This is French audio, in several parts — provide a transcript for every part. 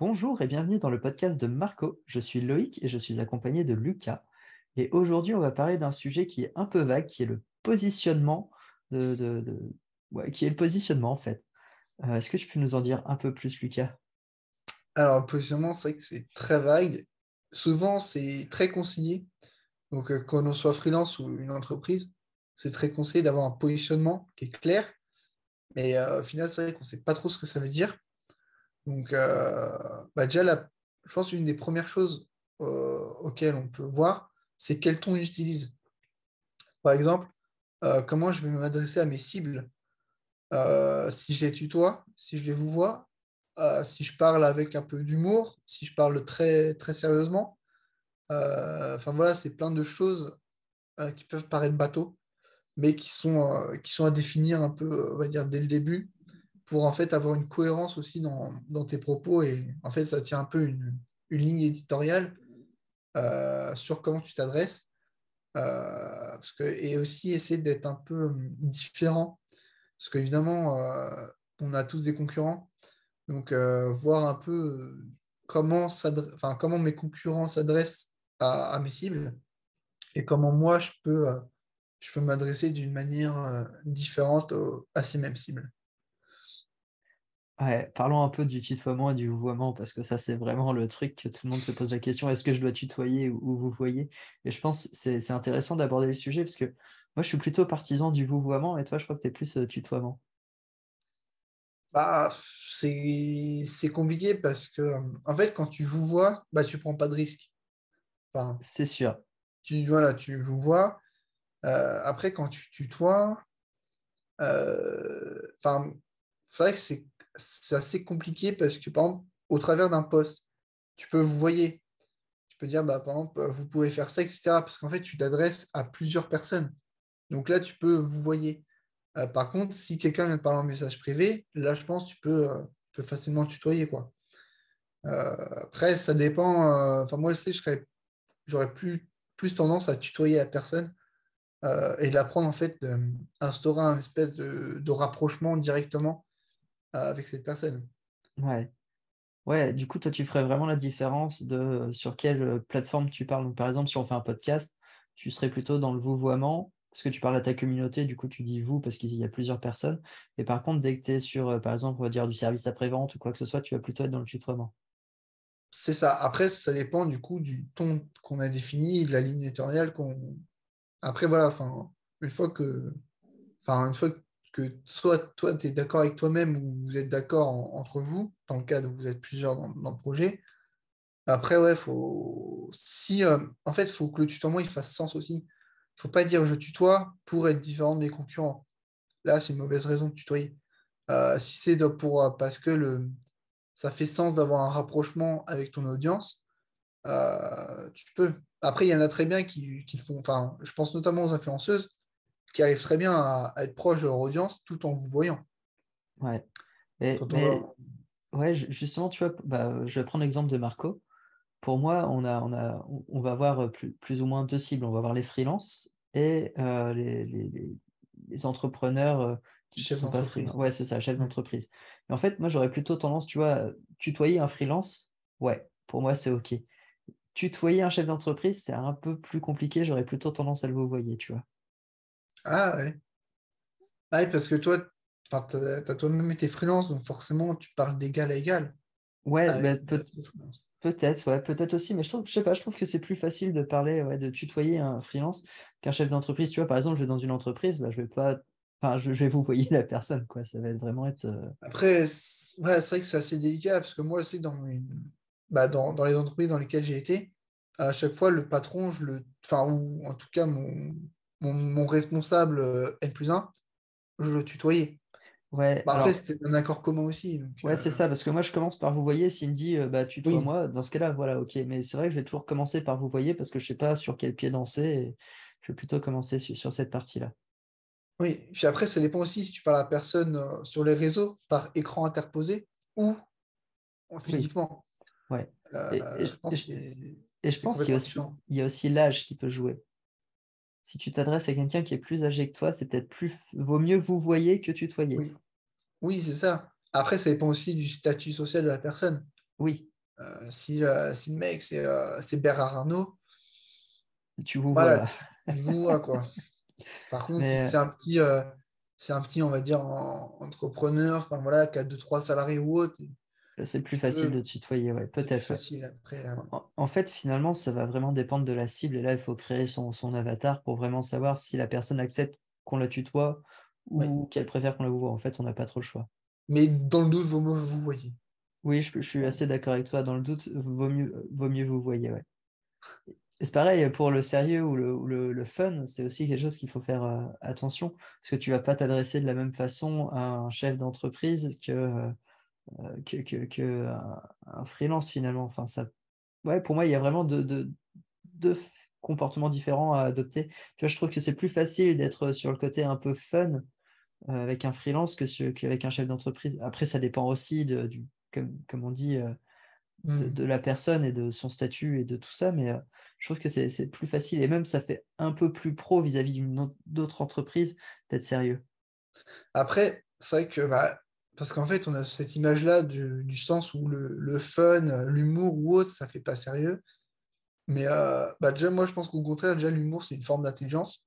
Bonjour et bienvenue dans le podcast de Marco. Je suis Loïc et je suis accompagné de Lucas. Et aujourd'hui, on va parler d'un sujet qui est un peu vague, qui est le positionnement qui est le positionnement en fait. Euh, est-ce que tu peux nous en dire un peu plus, Lucas? Alors, le positionnement, c'est que c'est très vague. Souvent, c'est très conseillé. Donc, euh, quand on soit freelance ou une entreprise, c'est très conseillé d'avoir un positionnement qui est clair. Mais euh, au final, c'est vrai qu'on ne sait pas trop ce que ça veut dire. Donc, bah, déjà, je pense une des premières choses auxquelles on peut voir, c'est quel ton j'utilise. Par exemple, comment je vais m'adresser à mes cibles euh, si je les tutoie, si je les vous vois, euh, si je parle avec un peu d'humour, si je parle très, très sérieusement. Euh, enfin voilà, c'est plein de choses qui peuvent paraître bateaux, mais qui sont, qui sont à définir un peu, on va dire, dès le début, pour en fait avoir une cohérence aussi dans, tes propos. Et en fait, ça tient un peu une, ligne éditoriale sur comment tu t'adresses. que, et aussi essayer d'être un peu différent parce qu'évidemment, euh, on a tous des concurrents. Donc, euh, voir un peu euh, comment, comment mes concurrents s'adressent à, mes cibles et comment moi, je peux, je peux m'adresser d'une manière différente à ces mêmes cibles. Parlons un peu du tutoiement et du vouvoiement, parce que ça, c'est vraiment le truc que tout le monde se pose la question, est-ce que je dois tutoyer ou, vous voyez Et je pense que c'est intéressant d'aborder le sujet, parce que moi, je suis plutôt partisan du vouvoiement et toi, je crois que tu es plus euh, tutoiement. Bah, c'est compliqué parce que, en fait, quand tu vous vois, bah, tu prends pas de risque. Enfin, c'est sûr. Tu, voilà, tu vous vois. Euh, après, quand tu tutoies, euh, enfin, c'est vrai que c'est assez compliqué parce que, par exemple, au travers d'un poste, tu peux vous voyez. Tu peux dire, bah, par exemple, vous pouvez faire ça, etc. Parce qu'en fait, tu t'adresses à plusieurs personnes. Donc là, tu peux vous voyez. Euh, par contre, si quelqu'un vient de parler en message privé, là, je pense tu peux, euh, facilement tutoyer. Quoi. Euh, après, ça dépend. Moi, je j'aurais plus, plus tendance à tutoyer la personne et de l'apprendre, en fait, d'instaurer un espèce de, rapprochement directement avec cette personne. Ouais. Ouais, du coup, toi, tu ferais vraiment la différence de sur quelle plateforme tu parles. Donc, par exemple, si on fait un podcast, tu serais plutôt dans le vouvoiement parce que tu parles à ta communauté, du coup, tu dis vous parce qu'il y a plusieurs personnes. Et par contre, dès que tu es sur, euh, par exemple, on va dire du service après-vente ou quoi que ce soit, tu vas plutôt être dans le tutoiement. C'est ça. Après, ça dépend du coup du ton qu'on a défini, de la ligne éditoriale qu'on. Après, voilà, enfin, une fois que. Enfin, une fois que soit toi, tu es d'accord avec toi-même ou vous êtes d'accord entre vous, dans le cas où vous êtes plusieurs dans, le projet. Après, ouais, faut. Si, euh, en fait, il faut que le tutoiement il fasse sens aussi faut pas dire je tutoie pour être différent de mes concurrents. Là, c'est une mauvaise raison de tutoyer. Euh, si c'est pour euh, parce que le, ça fait sens d'avoir un rapprochement avec ton audience, tu peux. Après, il y en a très bien qui, font. Enfin, je pense notamment aux influenceuses qui arrivent très bien à, être proches de leur audience tout en vous voyant. Ouais. Ouais, justement, tu vois, bah, je vais prendre l'exemple de Marco pour moi, on, a, on, a, on va avoir plus, plus, ou moins deux cibles. On va avoir les freelances et euh, les, les, les, entrepreneurs euh, qui sont pas freelance. Ouais, c'est ça, chef d'entreprise. Et en fait, moi, j'aurais plutôt tendance, tu vois, tutoyer un freelance, ouais, pour moi, c'est OK. Tutoyer un chef d'entreprise, c'est un peu plus compliqué. J'aurais plutôt tendance à le voyer, tu vois. Ah ouais. Ah, parce que toi, tu as, toi-même été freelance, donc forcément, tu parles d'égal à égal. Ouais, mais peut Peut-être, ouais, peut-être aussi, mais je trouve, je sais pas, je trouve que c'est plus facile de parler, ouais, de tutoyer un freelance qu'un chef d'entreprise. Tu vois, par exemple, je vais dans une entreprise, bah, je vais pas, enfin, je, vais vous voyer la personne, quoi. Ça va être vraiment être. Euh, Après, c'est vrai que c'est assez délicat parce que moi aussi, dans, bah, dans, dans, les entreprises dans lesquelles j'ai été, à chaque fois, le patron, je le, enfin, ou en tout cas mon, mon, mon responsable euh, N plus 1, je le tutoyais. Ouais, bah, après, c'était un accord commun aussi. ouais, c'est euh, ça, parce que moi, je commence par vous voyez. S'il me dit, euh, bah, tu toi moi, dans ce cas-là, voilà, ok. Mais c'est vrai que je vais toujours commencer par vous voyez parce que je ne sais pas sur quel pied danser. Et je vais plutôt commencer sur, cette partie-là. Oui, puis après, ça dépend aussi si tu parles à la personne euh, sur les réseaux par écran interposé ou physiquement. Ouais. et, je pense, qu'il y a aussi l'âge qui peut jouer. Si tu t'adresses à quelqu'un qui est plus âgé que toi, c'est peut-être plus vaut mieux vous voyez que tutoyer. Oui, oui c'est ça. Après, ça dépend aussi du statut social de la personne. Oui. si, si le mec, c'est c'est Bernard Arnault, tu vous voilà, vois. tu vous vois, quoi. Par contre, si c'est un petit, c'est un petit, on va dire, entrepreneur, enfin voilà, qui a 2-3 salariés ou autre, c'est plus facile de tutoyer, ouais, peut-être. après. En, fait, finalement, ça va vraiment dépendre de la cible. Et là, il faut créer son, avatar pour vraiment savoir si la personne accepte qu'on la tutoie ou qu'elle préfère qu'on la voit. En fait, on n'a pas trop le choix. Mais dans le doute, vaut mieux vous voyez. Oui, je, suis assez d'accord avec toi. Dans le doute, vaut mieux, vaut mieux vous voyez, ouais. c'est pareil pour le sérieux ou le, le, fun, c'est aussi quelque chose qu'il faut faire euh, attention, parce que tu vas pas t'adresser de la même façon à un chef d'entreprise que, euh, que, que, un, freelance finalement. Enfin, ça, ouais, pour moi, il y a vraiment deux, comportements différents à adopter. Tu vois, je trouve que c'est plus facile d'être sur le côté un peu fun euh, avec un freelance que qu'avec un chef d'entreprise. Après, ça dépend aussi de, du, comme, comme on dit, euh, mmh. de, la personne et de son statut et de tout ça, mais euh, je trouve que c'est plus facile et même ça fait un peu plus pro vis-à-vis d'une d'autres entreprises d'être sérieux. Après, c'est vrai que bah, parce qu'en fait, on a cette image-là du, sens où le, fun, l'humour ou autre, ça fait pas sérieux. Mais euh, bah, déjà, moi, je pense qu'au contraire, déjà, l'humour, c'est une forme d'intelligence.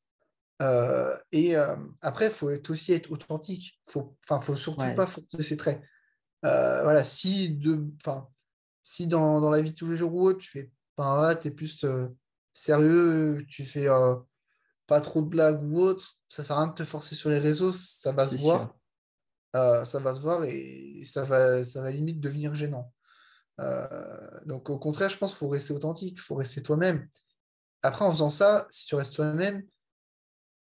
Euh, et euh, après, il faut aussi être authentique. Il faut, faut surtout pas forcer ses traits. voilà, si, de, si dans, dans, la vie de tous les jours ou autre, tu fais pas, tu es plus sérieux, tu fais pas trop de blagues ou autre, ça sert à rien de te forcer sur les réseaux, ça va se voir. Euh, ça va se voir et ça va, ça va limite devenir gênant. Euh, donc au contraire, je pense qu'il faut rester authentique, il faut rester toi-même. Après, en faisant ça, si tu restes toi-même,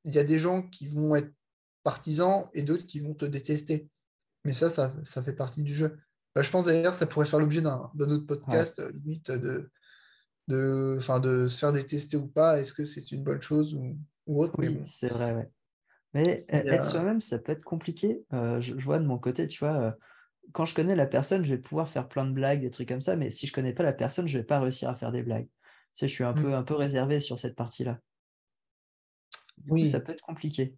il y a des gens qui vont être partisans et d'autres qui vont te détester. Mais ça, ça, fait partie du jeu. Bah, je pense d'ailleurs ça pourrait faire l'objet d'un autre podcast, euh, limite de, de, de se faire détester ou pas. Est-ce que c'est une bonne chose ou, autre? Oui, c'est vrai, ouais. Mais e-, être soi-même, ça peut être compliqué. Euh, je, vois de mon côté, tu vois, euh, quand je connais la personne, je vais pouvoir faire plein de blagues, des trucs comme ça, mais si je connais pas la personne, je vais pas réussir à faire des blagues. Tu sais, je suis un, mmh. peu, un peu réservé sur cette partie-là. oui. ça peut être compliqué.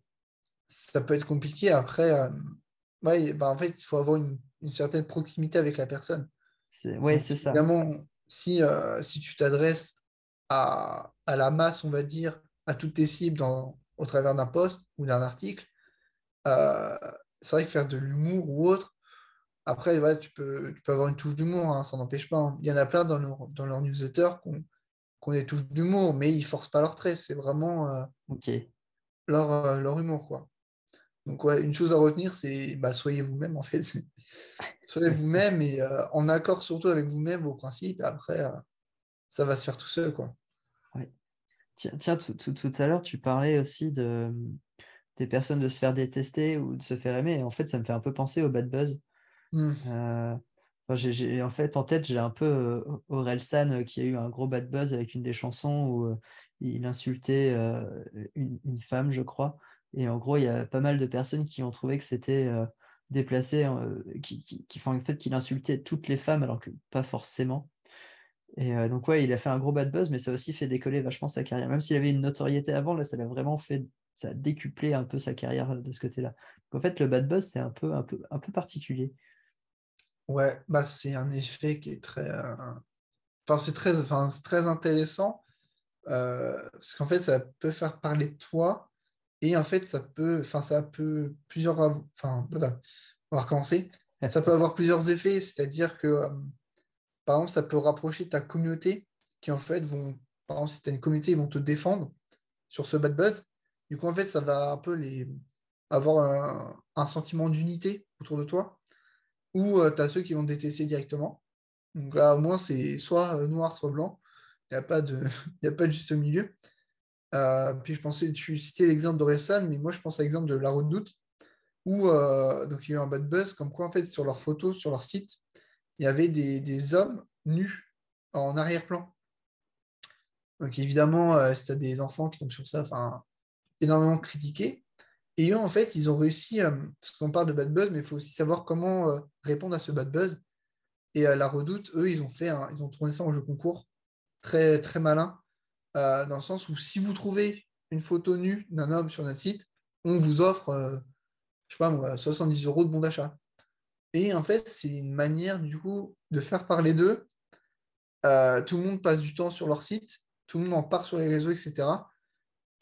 Ça peut être compliqué. Après, euh, ouais, bah en fait, il faut avoir une, certaine proximité avec la personne. Oui, c'est ça. Évidemment, si, si tu t'adresses à, à la masse, on va dire, à toutes tes cibles dans, au travers d'un post ou d'un article. Euh, c'est vrai que faire de l'humour ou autre, après, tu, peux, tu peux avoir une touche d'humour, hein, ça n'empêche pas. Hein. Il y en a plein dans leur, dans leur newsletter qui ont, des touches d'humour, mais ils ne forcent pas leur trait. C'est vraiment euh, leur, euh, leur humour. Quoi. Donc, ouais, une chose à retenir, c'est bah, soyez vous-même, en fait. soyez vous-même et en accord surtout avec vous-même, vos principes. Et après, ça va se faire tout seul. Quoi. Tiens, tout, à l'heure, tu parlais aussi de, des personnes de se faire détester ou de se faire aimer. en fait, ça me fait un peu penser au bad buzz. Mmh. Euh, en fait, en tête, j'ai un peu euh, Orelsan euh, qui a eu un gros bad buzz avec une des chansons où il insultait une, femme, je crois. Et en gros, il y a pas mal de personnes qui ont trouvé que c'était déplacé, qui, qui, qui font en fait qu'il insultait toutes les femmes alors que pas forcément. Et euh, donc, ouais, il a fait un gros bad buzz, mais ça a aussi fait décoller vachement sa carrière. Même s'il avait une notoriété avant, là, ça l'a vraiment fait, ça a décuplé un peu sa carrière de ce côté-là. En fait, le bad buzz, c'est un peu, un, peu, un peu particulier. Ouais, bah, c'est un effet qui est très. Euh, enfin, c'est très, enfin, très intéressant. Euh, parce qu'en fait, ça peut faire parler de toi. Et en fait, ça peut. Enfin, ça peut plusieurs. Enfin. On va recommencer. ça peut avoir plusieurs effets. C'est-à-dire que par exemple, ça peut rapprocher ta communauté qui, en fait, vont, par exemple, si tu as une communauté, ils vont te défendre sur ce bad buzz. Du coup, en fait, ça va un peu les avoir un, sentiment d'unité autour de toi. Ou euh, tu as ceux qui vont te détester directement. Donc là, au moins, c'est soit euh, noir, soit blanc. Il n'y a, pas de, a pas juste milieu. Euh, puis je pensais, tu citais l'exemple d'Oresan, mais moi je pense à l'exemple de La Redoute, où donc, il y a eu un bad buzz, comme quoi en fait sur leurs photos, sur leur site, il y avait des, hommes nus en arrière-plan. Donc évidemment, euh, des enfants qui tombent sur ça, enfin, énormément critiqué. Et eux, en fait, ils ont réussi, euh, parce qu'on parle de bad buzz, mais il faut aussi savoir comment euh, répondre à ce bad buzz. Et la redoute, eux, ils ont fait, ils ont tourné ça en jeu concours, très très malin, dans le sens où si vous trouvez une photo nue d'un homme sur notre site, on vous offre, je sais pas 70 euros de bon d'achat. Et en fait, c'est une manière du coup de faire parler d'eux. Euh, tout le monde passe du temps sur leur site, tout le monde en part sur les réseaux, etc.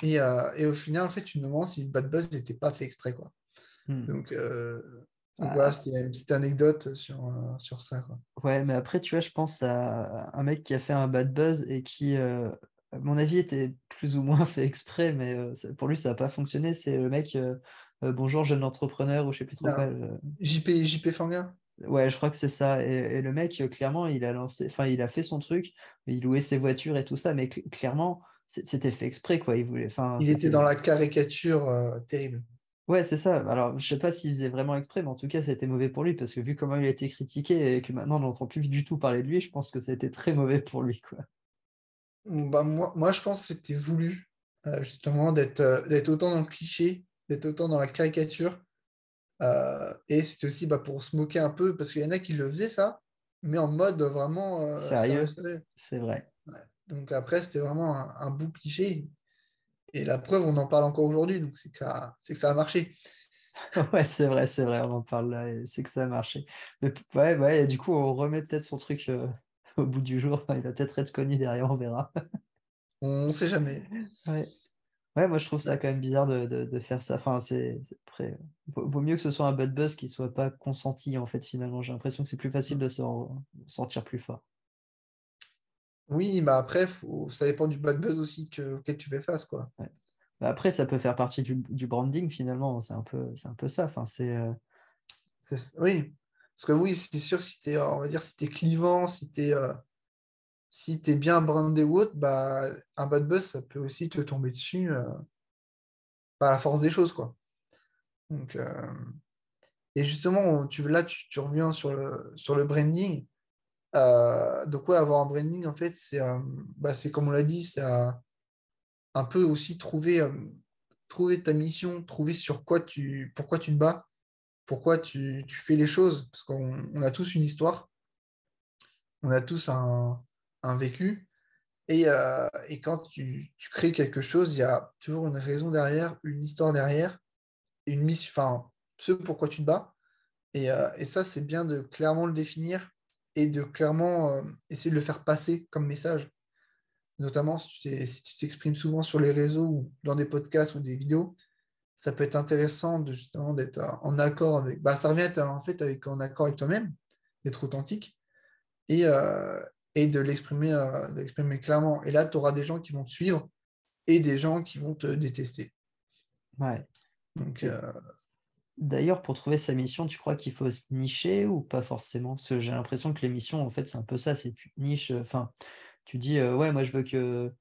Et, euh, et au final, en fait, tu me demandes si le bad buzz n'était pas fait exprès. Quoi. Hmm. Donc, euh, donc Ah. voilà, c'était une petite anecdote sur, sur ça. Quoi. Ouais, mais après, tu vois, je pense à un mec qui a fait un bad buzz et qui, à mon avis, était plus ou moins fait exprès, mais pour lui, ça n'a pas fonctionné. C'est le mec, bonjour, jeune entrepreneur, ou je sais plus trop Ah. quoi. euh, JP, JP Fanguin Ouais, je crois que c'est ça. Et, et le mec, euh, clairement, il a lancé, enfin, il a fait son truc, il louait ses voitures et tout ça, mais cl- clairement, c'était fait exprès, quoi. Il voulait, enfin, Il était c'était- dans la caricature euh, terrible. Ouais, c'est ça. Alors, je sais pas s'il faisait vraiment exprès, mais en tout cas, c'était mauvais pour lui, parce que vu comment il a été critiqué et que maintenant on n'entend plus du tout parler de lui, je pense que ça a été très mauvais pour lui, quoi. Bah, moi, moi, je pense que c'était voulu, euh, justement, d'être euh, d'être autant dans le cliché, d'être autant dans la caricature. Euh, et c'était aussi bah, pour se moquer un peu, parce qu'il y en a qui le faisaient ça, mais en mode vraiment euh, Sérieux? C'est vrai. Donc après, c'était vraiment un, un bout cliché. Et la preuve, on en parle encore aujourd'hui, donc c'est que ça, que ça a marché. Ouais, c'est vrai, c'est vrai, on en parle là, c'est que ça a marché. Mais ouais, ouais, et du coup, on remet peut-être son truc euh, au bout du jour. Il va peut-être être connu derrière, on verra. On ne sait jamais. Ouais. Ouais, moi je trouve ça quand même bizarre de, de- de faire ça. Enfin, c'est après, vaut, mieux que ce soit un bad buzz qui soit pas consenti en fait finalement. J'ai l'impression que c'est plus facile de s'en sortir plus fort. Oui, bah après, faut, ça dépend du bad buzz aussi que, auquel tu fais face, quoi. Bah, après, ça peut faire partie du, du branding finalement. C'est un peu, c'est un peu ça. Enfin, c'est euh, Oui, parce que oui, c'est sûr, si t'es, on va dire, si t'es clivant, si t'es euh, si t'es bien brandé ou autre, bah, un bad buzz, ça peut aussi te tomber dessus euh, par la force des choses, quoi. Donc, euh, et justement, tu, là, tu, tu reviens sur le, branding. Euh, donc, avoir un branding, en fait, c'est bah, comme on l'a dit, c'est un peu aussi trouver, ta mission, trouver sur quoi tu, pourquoi tu te bats, pourquoi tu, tu fais les choses, parce qu'on on a tous une histoire, on a tous un, un vécu, et, euh, et quand tu, tu crées quelque chose, il y a toujours une raison derrière, une histoire derrière, une mission, enfin, ce pourquoi tu te bats, et, euh, et ça, c'est bien de clairement le définir et de clairement euh, essayer de le faire passer comme message. Notamment si tu t'exprimes souvent sur les réseaux ou dans des podcasts ou des vidéos, ça peut être intéressant de justement d'être en accord avec. Bah, ça revient à en fait avec, en accord avec toi-même, d'être authentique. Et, et de l'exprimer euh, de l'exprimer clairement. Et là, tu auras des gens qui vont te suivre et des gens qui vont te détester. ouais. Donc, euh, D'ailleurs, pour trouver sa mission, tu crois qu'il faut se nicher ou pas forcément? Parce que j'ai l'impression que les missions, en fait, c'est un peu ça, c'est tu te niches, euh, enfin, tu dis, euh, ouais, moi je veux que,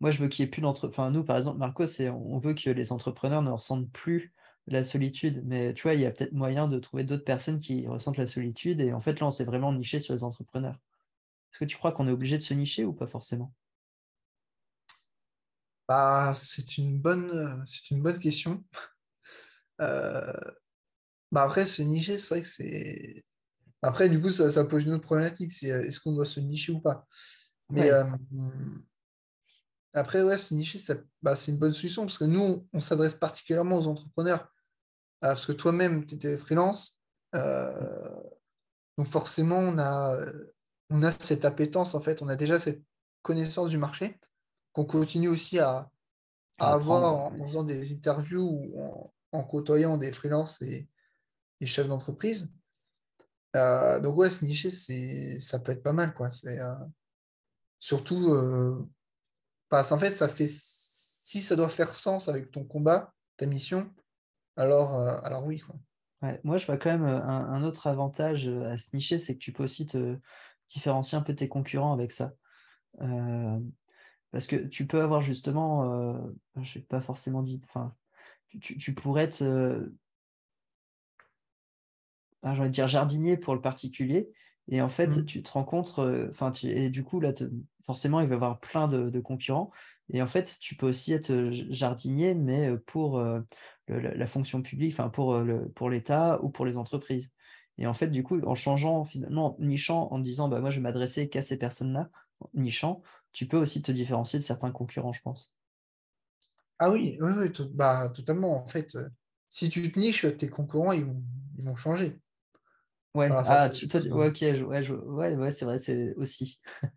moi je veux qu'il y ait plus d'entre, enfin, nous, par exemple, Marco, c'est, on veut que les entrepreneurs ne ressentent plus la solitude, mais tu vois, il y a peut-être moyen de trouver d'autres personnes qui ressentent la solitude, et en fait, là, on s'est vraiment niché sur les entrepreneurs. Est-ce que tu crois qu'on est obligé de se nicher ou pas forcément? bah, c'est une bonne, euh, c'est une bonne question. Euh, bah après, se nicher, c'est vrai que c'est. Après, du coup, ça, ça pose une autre problématique, c'est euh, est-ce qu'on doit se nicher ou pas? Mais Ouais. euh, après, ouais, se nicher, ça- bah, c'est une bonne solution parce que nous, on, on s'adresse particulièrement aux entrepreneurs. Parce que toi-même, tu étais freelance. donc forcément, on a, on a cette appétence, en fait, on a déjà cette connaissance du marché qu'on continue aussi à, avoir en, en faisant des interviews ou en, en côtoyant des freelances et, et chefs d'entreprise. Euh, donc ouais, se nicher, ça peut être pas mal, quoi. C'est, euh, surtout, euh, parce qu'en fait, ça fait, si ça doit faire sens avec ton combat, ta mission, alors, alors oui, quoi. Ouais, moi, je vois quand même un, un autre avantage à se nicher, c'est que tu peux aussi te différencier un peu tes concurrents avec ça. Euh, parce que tu peux avoir justement, euh, je n'ai pas forcément dit, enfin, tu, tu- tu pourrais être, euh, ah, j'ai envie de dire jardinier pour le particulier, et en fait, Mhm. tu te rencontres, euh, enfin, et du coup, là, te- forcément, il va y avoir plein de, de concurrents, et en fait, tu peux aussi être jardinier, mais pour le- la, la fonction publique, enfin, pour, le, pour l'État ou pour les entreprises. Et en fait, du coup, en changeant, finalement, en nichant, en disant, bah, moi, je vais m'adresser qu'à ces personnes-là, nichant, tu peux aussi te différencier de certains concurrents, je pense. Ah oui, oui, oui, tout- bah, totalement. En fait, euh, si tu te niches, tes concurrents, ils vont, ils vont changer. Ouais, la ah, tu, toi, ouais, ok, je- ouais, je- ouais, ouais, c'est vrai, c'est aussi.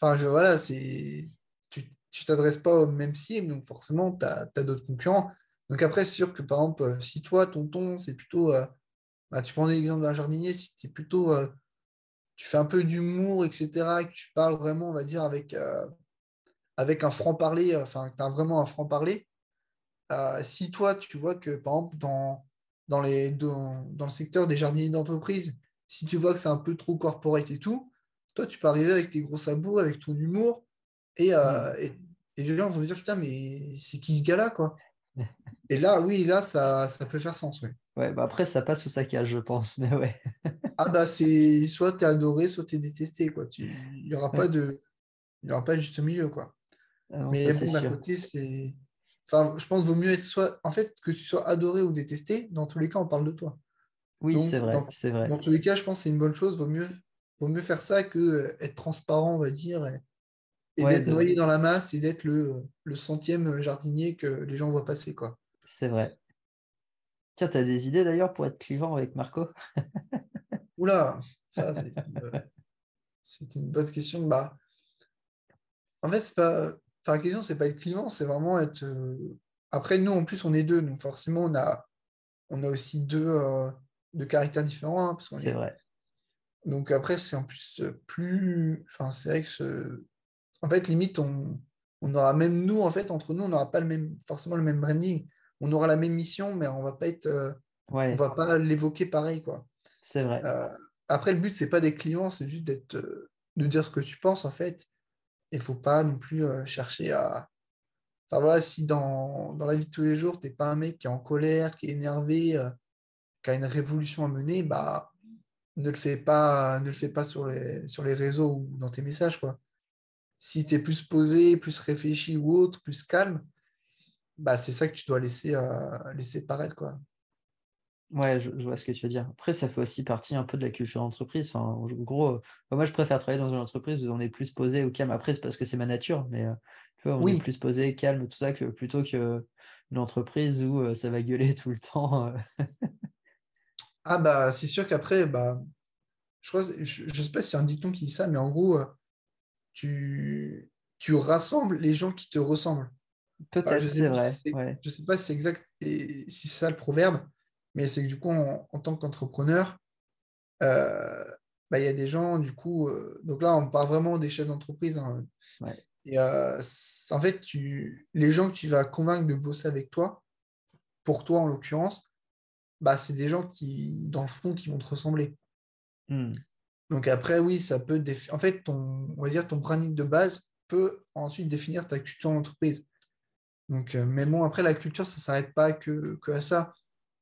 Enfin, je, voilà, c'est. Tu tu t'adresses pas au même cible, donc forcément, tu as, d'autres concurrents. Donc après, c'est sûr que par exemple, euh, si toi, ton ton, c'est plutôt. euh, bah, tu prends l'exemple d'un jardinier, si c'est plutôt. euh, tu fais un peu d'humour, etc., et que tu parles vraiment, on va dire, avec, euh, avec un franc-parler, euh, enfin, que tu as vraiment un franc-parler, euh, si toi, tu vois que, par exemple, dans, dans, les, dans, dans le secteur des jardiniers d'entreprise, si tu vois que c'est un peu trop corporate et tout, toi, tu peux arriver avec tes gros sabots, avec ton humour, et, euh, et, et les gens vont dire, putain, mais c'est qui ce gars-là, quoi? Et là, oui, là, ça, ça peut faire sens, oui. Ouais, bah après, ça passe ça cache, je pense, mais ouais. Ah bah, c'est soit t'es adoré, soit t'es détesté, quoi. Tu- Il n'y aura pas de, il y aura pas de juste milieu, quoi. Ah non, Mais bon, d'un côté, c'est... Enfin, je pense qu'il vaut mieux être soit... En fait, que tu sois adoré ou détesté, dans tous les cas, on parle de toi. Oui, c'est vrai, c'est vrai. dans tous les cas, je pense que c'est une bonne chose. Vaut mieux, vaut mieux faire ça que euh, être transparent, on va dire, et, et Ouais, d'être de... noyé dans la masse et d'être le, le centième jardinier que les gens voient passer, quoi. c'est vrai. Tiens, t'as des idées d'ailleurs pour être clivant avec Marco? Oula, ça, c'est une, c'est une bonne question. Bah, en fait, c'est pas... Enfin, la question, c'est pas être client, c'est vraiment être... euh, Après, nous, en plus, on est deux, donc forcément, on a, on a aussi deux, euh, deux caractères différents, hein, parce qu'on C'est est... vrai. Donc après, c'est en plus euh, plus... Enfin, c'est vrai que... ce- En fait, limite, on, on aura même nous, en fait, entre nous, on n'aura pas le même, forcément le même branding. On aura la même mission, mais on va pas être... euh, On va pas l'évoquer pareil, quoi. c'est vrai. Euh, après, le but, c'est pas d'être client, c'est juste d'être... euh, de dire ce que tu penses, en fait. Il faut pas non plus chercher à... Enfin voilà, si dans, dans la vie de tous les jours, t'es pas un mec qui est en colère, qui est énervé, euh, qui a une révolution à mener, bah ne le fais pas, ne le fais pas sur les, sur les réseaux ou dans tes messages, quoi. Si tu es plus posé, plus réfléchi ou autre, plus calme, bah c'est ça que tu dois laisser, euh, laisser paraître, quoi. Ouais, je, je vois ce que tu veux dire. Après, ça fait aussi partie un peu de la culture d'entreprise. Enfin, en gros, euh, moi, je préfère travailler dans une entreprise où on est plus posé ou calme. Après, c'est parce que c'est ma nature, mais euh, tu vois, on est Oui, plus posé, calme, tout ça, que plutôt que une entreprise où ça va gueuler tout le temps. ah bah c'est sûr qu'après, bah, je crois, je, je sais pas si c'est un dicton qui dit ça, mais en gros, tu, tu rassembles les gens qui te ressemblent. Enfin, je Peut-être, sais c'est pas si c'est Ouais, je sais pas si c'est exact et si c'est ça le proverbe, mais c'est que du coup, en, en tant qu'entrepreneur, euh, bah, il y a des gens, du coup, euh, donc là, on parle vraiment des chefs d'entreprise. hein. ouais, et euh, en fait, tu, les gens que tu vas convaincre de bosser avec toi, pour toi en l'occurrence, bah, c'est des gens qui, dans le fond, qui vont te ressembler. Hmm. Donc après, oui, ça peut définir. En fait, ton, on va dire ton branding de base peut ensuite définir ta culture d'entreprise. Donc, euh, mais bon, après, la culture, ça ne s'arrête pas que, que à ça.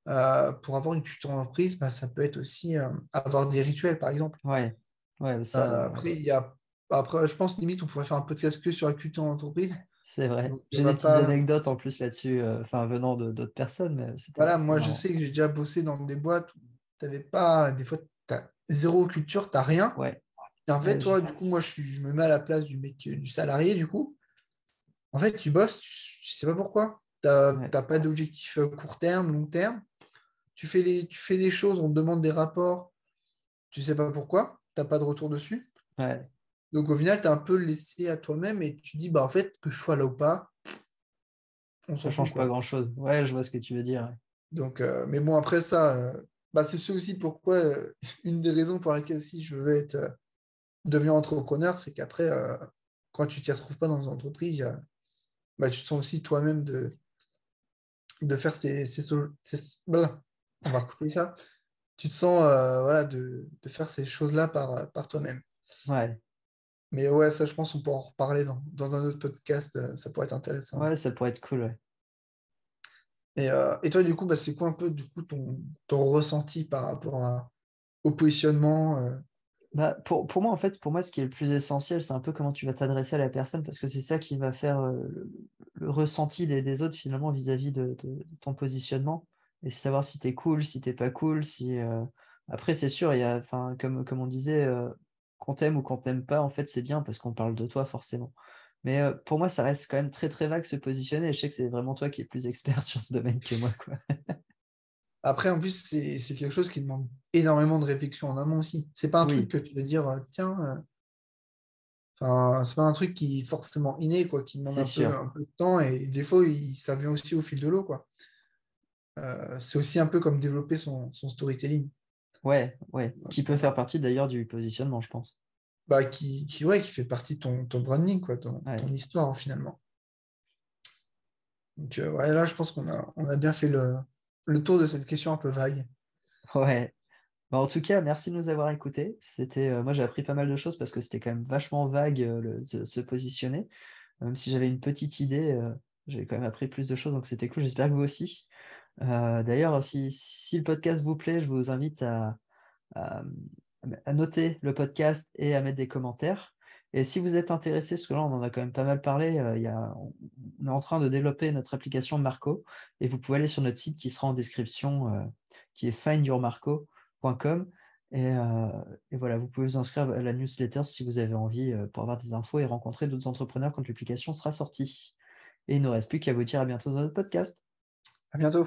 Euh, pour avoir une culture d'entreprise, bah, ça peut être aussi euh, avoir des rituels, par exemple. ouais, ouais, ça, après, il y a, après, je pense limite, on pourrait faire un podcast que sur la culture d'entreprise. c'est vrai. J'ai des petites pas. anecdotes en plus là-dessus, enfin, venant de d'autres personnes, mais Voilà, moi, je sais que j'ai déjà bossé dans des boîtes où tu n'avais pas. Des fois, tu as zéro culture, tu n'as rien. Ouais, Et en fait, ouais, je- toi, du coup, moi, je, suis- je me mets à la place du mec, du salarié, du coup. En fait, tu bosses, tu, tu sais pas pourquoi. Tu n'as ouais, pas d'objectif euh, court terme, long terme. Tu fais, les, tu fais des choses, on te demande des rapports, tu sais pas pourquoi, tu n'as pas de retour dessus. ouais, Donc au final, tu es un peu laissé à toi-même et tu dis, bah en fait, que je sois là ou pas, on ça s'en change pas grand-chose. Ouais, je vois ce que tu veux dire. Donc, euh, mais bon, après ça, euh, bah, c'est ce aussi pourquoi, euh, une des raisons pour laquelle aussi je veux être, devenir entrepreneur, c'est qu'après, quand tu t'y retrouves pas dans une entreprise, il y a- bah, tu te sens aussi toi-même de, de faire ces, ces, Bah, on va couper ça. Tu te sens euh, voilà, de, de faire ces choses-là par, par toi-même. Ouais, Mais ouais, ça, je pense qu'on pourra en reparler dans, dans un autre podcast. euh, ça pourrait être intéressant. ouais, ça pourrait être cool. ouais. Et, euh, et toi, du coup, bah, c'est quoi un peu du coup, ton, ton ressenti par rapport à- au positionnement euh, Bah, pour, moi, en fait, pour moi, ce qui est le plus essentiel, c'est un peu comment tu vas t'adresser à la personne, parce que c'est ça qui va faire euh, le, ressenti des, autres finalement vis-à-vis de, ton positionnement. Et c'est savoir si tu es cool, si t'es pas cool, si. euh, Après, c'est sûr, il y a, comme, comme on disait, euh, qu'on t'aime ou qu'on t'aime pas, en fait, c'est bien parce qu'on parle de toi forcément. Mais pour moi, ça reste quand même très très vague se positionner. Et je sais que c'est vraiment toi qui es plus expert sur ce domaine que moi. Après, en plus, c'est quelque chose qui demande énormément de réflexion en amont aussi. C'est pas un truc que tu veux dire, euh, tiens, euh, enfin, c'est pas un truc qui est forcément inné, quoi, qui demande un peu, de temps et des fois, ça vient aussi au fil de l'eau, quoi. Euh, c'est aussi un peu comme développer son, storytelling. Ouais, ouais, qui peut faire partie d'ailleurs du positionnement, je pense. Bah, qui, qui, ouais, qui fait partie de ton, ton branding, quoi, ton, ton histoire, finalement. Donc, ouais, là, je pense qu'on a, on a bien fait le, le tour de cette question un peu vague. Ouais. Bah, en tout cas, merci de nous avoir écoutés. C'était, euh, moi, j'ai appris pas mal de choses parce que c'était quand même vachement vague euh, de se positionner. Même si j'avais une petite idée, euh, j'ai quand même appris plus de choses, donc c'était cool. J'espère que vous aussi. D'ailleurs, si, le podcast vous plaît, je vous invite à, noter le podcast et à mettre des commentaires. Et si vous êtes intéressé, parce que là, on en a quand même pas mal parlé, euh, il on est en train de développer notre application Marco et vous pouvez aller sur notre site qui sera en description, euh, qui est findyourmarco.com. Euh, et, voilà, vous pouvez vous inscrire à la newsletter si vous avez envie pour avoir des infos et rencontrer d'autres entrepreneurs quand l'application sera sortie. Et il ne reste plus qu'à vous dire à bientôt dans notre podcast. À bientôt.